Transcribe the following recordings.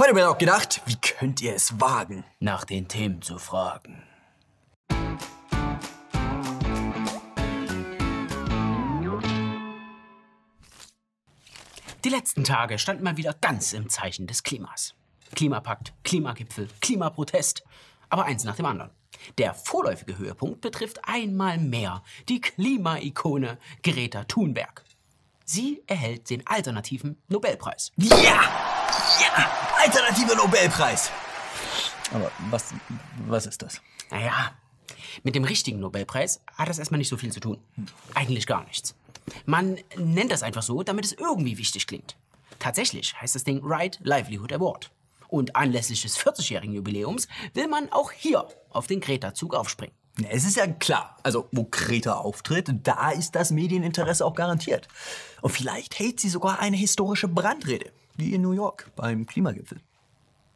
Heute wird auch gedacht, wie könnt ihr es wagen? Nach den Themen zu fragen. Die letzten Tage standen mal wieder ganz im Zeichen des Klimas. Klimapakt, Klimagipfel, Klimaprotest. Aber eins nach dem anderen. Der vorläufige Höhepunkt betrifft einmal mehr die Klimaikone Greta Thunberg. Sie erhält den alternativen Nobelpreis. Ja! Nobelpreis! Aber was, was ist das? Naja, mit dem richtigen Nobelpreis hat das erstmal nicht so viel zu tun. Eigentlich gar nichts. Man nennt das einfach so, damit es irgendwie wichtig klingt. Tatsächlich heißt das Ding Right Livelihood Award. Und anlässlich des 40-jährigen Jubiläums will man auch hier auf den Greta-Zug aufspringen. Es ist ja klar, also wo Greta auftritt, da ist das Medieninteresse auch garantiert. Und vielleicht hält sie sogar eine historische Brandrede, wie in New York beim Klimagipfel.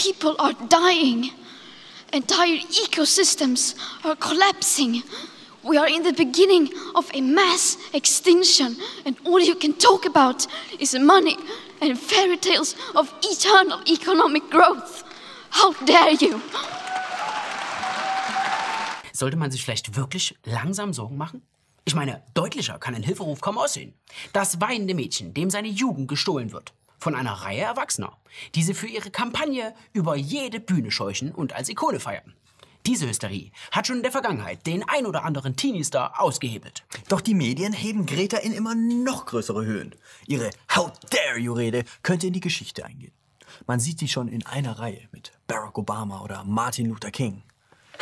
people are dying, entire ecosystems are collapsing. We are in the beginning of a mass extinction, and all you can talk about is money and fairy tales of eternal economic growth. How dare you! Sollte man sich vielleicht wirklich langsam Sorgen machen? Ich meine, deutlicher kann ein Hilferuf kaum aussehen. Das weinende Mädchen, dem seine Jugend gestohlen wird. Von einer Reihe Erwachsener, die sie für ihre Kampagne über jede Bühne scheuchen und als Ikone feiern. Diese Hysterie hat schon in der Vergangenheit den ein oder anderen Teenie-Star ausgehebelt. Doch die Medien heben Greta in immer noch größere Höhen. Ihre How dare you Rede könnte in die Geschichte eingehen. Man sieht sie schon in einer Reihe mit Barack Obama oder Martin Luther King.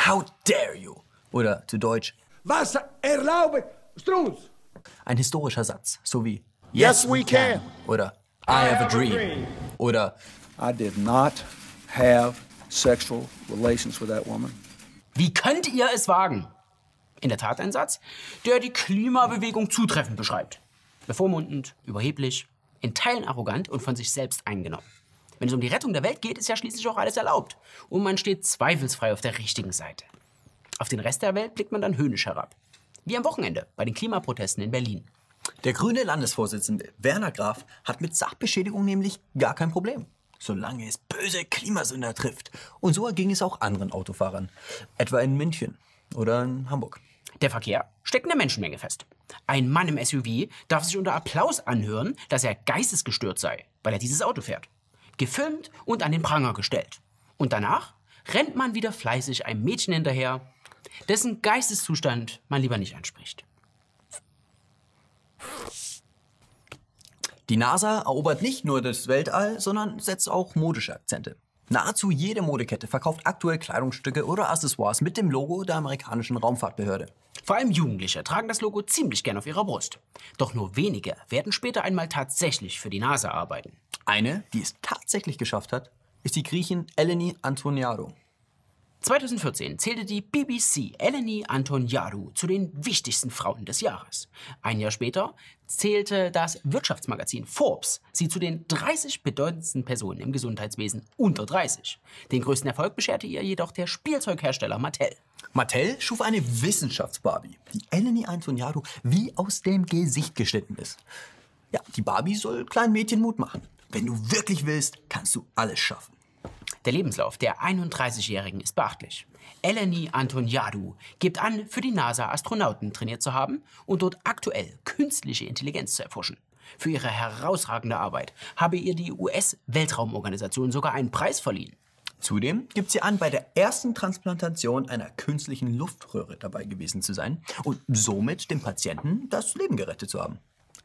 How dare you? Oder zu Deutsch, Was erlaubt Strunz? ein historischer Satz, so wie Yes, we can. oder I have a dream oder I did not have sexual relations with that woman. Wie könnt ihr es wagen? In der Tat ein Satz, der die Klimabewegung zutreffend beschreibt. Bevormundend, überheblich, in Teilen arrogant und von sich selbst eingenommen. Wenn es um die Rettung der Welt geht, ist ja schließlich auch alles erlaubt. Und man steht zweifelsfrei auf der richtigen Seite. Auf den Rest der Welt blickt man dann höhnisch herab. Wie am Wochenende bei den Klimaprotesten in Berlin. Der grüne Landesvorsitzende Werner Graf hat mit Sachbeschädigung nämlich gar kein Problem, solange es böse Klimasünder trifft. Und so ging es auch anderen Autofahrern, etwa in München oder in Hamburg. Der Verkehr steckt in der Menschenmenge fest. Ein Mann im SUV darf sich unter Applaus anhören, dass er geistesgestört sei, weil er dieses Auto fährt. Gefilmt und an den Pranger gestellt. Und danach rennt man wieder fleißig einem Mädchen hinterher, dessen Geisteszustand man lieber nicht anspricht. Die NASA erobert nicht nur das Weltall, sondern setzt auch modische Akzente. Nahezu jede Modekette verkauft aktuell Kleidungsstücke oder Accessoires mit dem Logo der amerikanischen Raumfahrtbehörde. Vor allem Jugendliche tragen das Logo ziemlich gern auf ihrer Brust. Doch nur wenige werden später einmal tatsächlich für die NASA arbeiten. Eine, die es tatsächlich geschafft hat, ist die Griechin Eleni Antoniadou. 2014 zählte die BBC Eleni Antoniadou zu den wichtigsten Frauen des Jahres. Ein Jahr später zählte das Wirtschaftsmagazin Forbes sie zu den 30 bedeutendsten Personen im Gesundheitswesen unter 30. Den größten Erfolg bescherte ihr jedoch der Spielzeughersteller Mattel. Mattel schuf eine Wissenschafts-Barbie, die Eleni Antoniadou wie aus dem Gesicht geschnitten ist. Ja, die Barbie soll kleinen Mädchen Mut machen. Wenn du wirklich willst, kannst du alles schaffen. Der Lebenslauf der 31-Jährigen ist beachtlich. Eleni Antoniadou gibt an, für die NASA Astronauten trainiert zu haben und dort aktuell künstliche Intelligenz zu erforschen. Für ihre herausragende Arbeit habe ihr die US-Weltraumorganisation sogar einen Preis verliehen. Zudem gibt sie an, bei der ersten Transplantation einer künstlichen Luftröhre dabei gewesen zu sein und somit dem Patienten das Leben gerettet zu haben.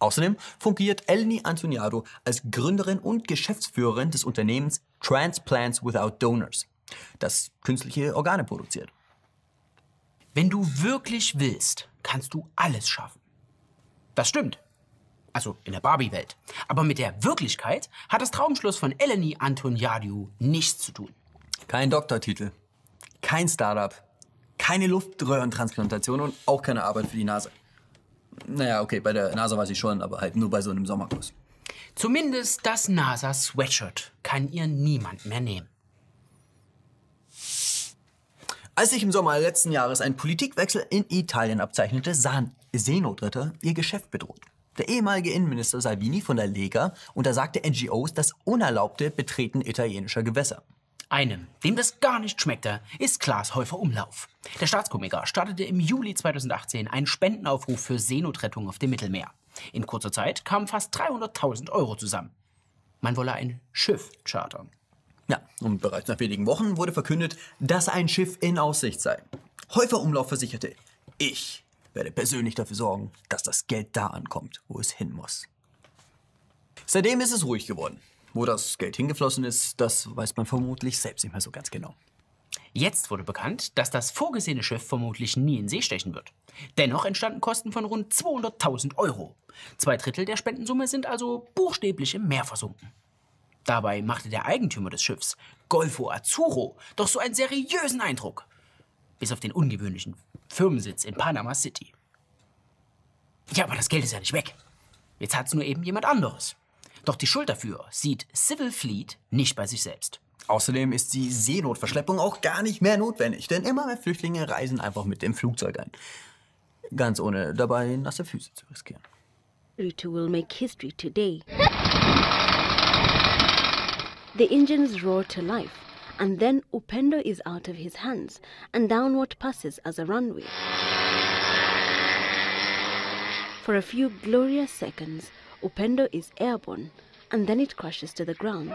Außerdem fungiert Eleni Antoniadou als Gründerin und Geschäftsführerin des Unternehmens Transplants Without Donors, das künstliche Organe produziert. Wenn du wirklich willst, kannst du alles schaffen. Das stimmt. Also in der Barbie-Welt. Aber mit der Wirklichkeit hat das Traumschluss von Eleni Antoniadou nichts zu tun. Kein Doktortitel, kein Startup, keine Luftröhrentransplantation und auch keine Arbeit für die NASA. Naja, okay, bei der NASA weiß ich schon, aber halt nur bei so einem Sommerkurs. Zumindest das NASA-Sweatshirt kann ihr niemand mehr nehmen. Als sich im Sommer letzten Jahres ein Politikwechsel in Italien abzeichnete, sahen Seenotretter ihr Geschäft bedroht. Der ehemalige Innenminister Salvini von der Lega untersagte NGOs das unerlaubte Betreten italienischer Gewässer. Einem, dem das gar nicht schmeckte, ist Klaas Häufer Umlauf. Der Staatskomiker startete im Juli 2018 einen Spendenaufruf für Seenotrettung auf dem Mittelmeer. In kurzer Zeit kamen fast 300.000 Euro zusammen. Man wolle ein Schiff chartern. Ja, und bereits nach wenigen Wochen wurde verkündet, dass ein Schiff in Aussicht sei. Häufer Umlauf versicherte, ich werde persönlich dafür sorgen, dass das Geld da ankommt, wo es hin muss. Seitdem ist es ruhig geworden. Wo das Geld hingeflossen ist, das weiß man vermutlich selbst nicht mehr so ganz genau. Jetzt wurde bekannt, dass das vorgesehene Schiff vermutlich nie in See stechen wird. Dennoch entstanden Kosten von rund 200.000 Euro. Zwei Drittel der Spendensumme sind also buchstäblich im Meer versunken. Dabei machte der Eigentümer des Schiffs, Golfo Azzurro, doch so einen seriösen Eindruck. Bis auf den ungewöhnlichen Firmensitz in Panama City. Ja, aber das Geld ist ja nicht weg. Jetzt hat's nur eben jemand anderes. Doch die Schuld dafür sieht Civil Fleet nicht bei sich selbst. Außerdem ist die Seenotverschleppung auch gar nicht mehr notwendig, denn immer mehr Flüchtlinge reisen einfach mit dem Flugzeug ein. Ganz ohne dabei nasse Füße zu riskieren. Ruto will make history today. The engines roar to life, and then Upendo is out of his hands, and down what passes as a runway. For a few glorious seconds, Upendo is airborne, and then it crashes to the ground.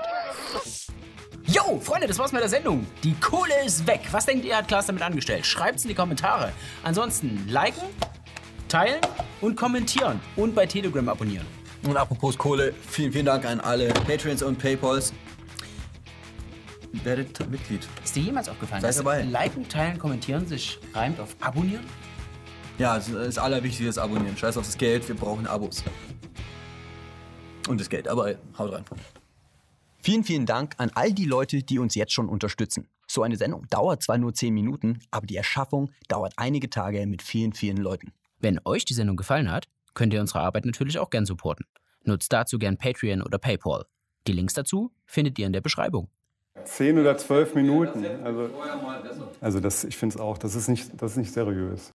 Yo, Freunde, das war's mit der Sendung. Die Kohle ist weg. Was denkt ihr, hat Klaas damit angestellt? Schreibt's in die Kommentare. Ansonsten liken, teilen und kommentieren. Und bei Telegram abonnieren. Und apropos Kohle, vielen, vielen Dank an alle Patreons und Paypals. Werdet Mitglied. Ist dir jemals aufgefallen, Seid dass dabei. liken, teilen, kommentieren sich reimt auf abonnieren? Ja, das, das Allerwichtigste ist Abonnieren. Scheiß auf das Geld, wir brauchen Abos. Und das Geld, aber haut rein. Vielen, vielen Dank an all die Leute, die uns jetzt schon unterstützen. So eine Sendung dauert zwar nur 10 Minuten, aber die Erschaffung dauert einige Tage mit vielen, vielen Leuten. Wenn euch die Sendung gefallen hat, könnt ihr unsere Arbeit natürlich auch gern supporten. Nutzt dazu gern Patreon oder PayPal. Die Links dazu findet ihr in der Beschreibung. Zehn oder zwölf Minuten. Also, also das, ich finde es auch, das ist, nicht, das ist nicht seriös.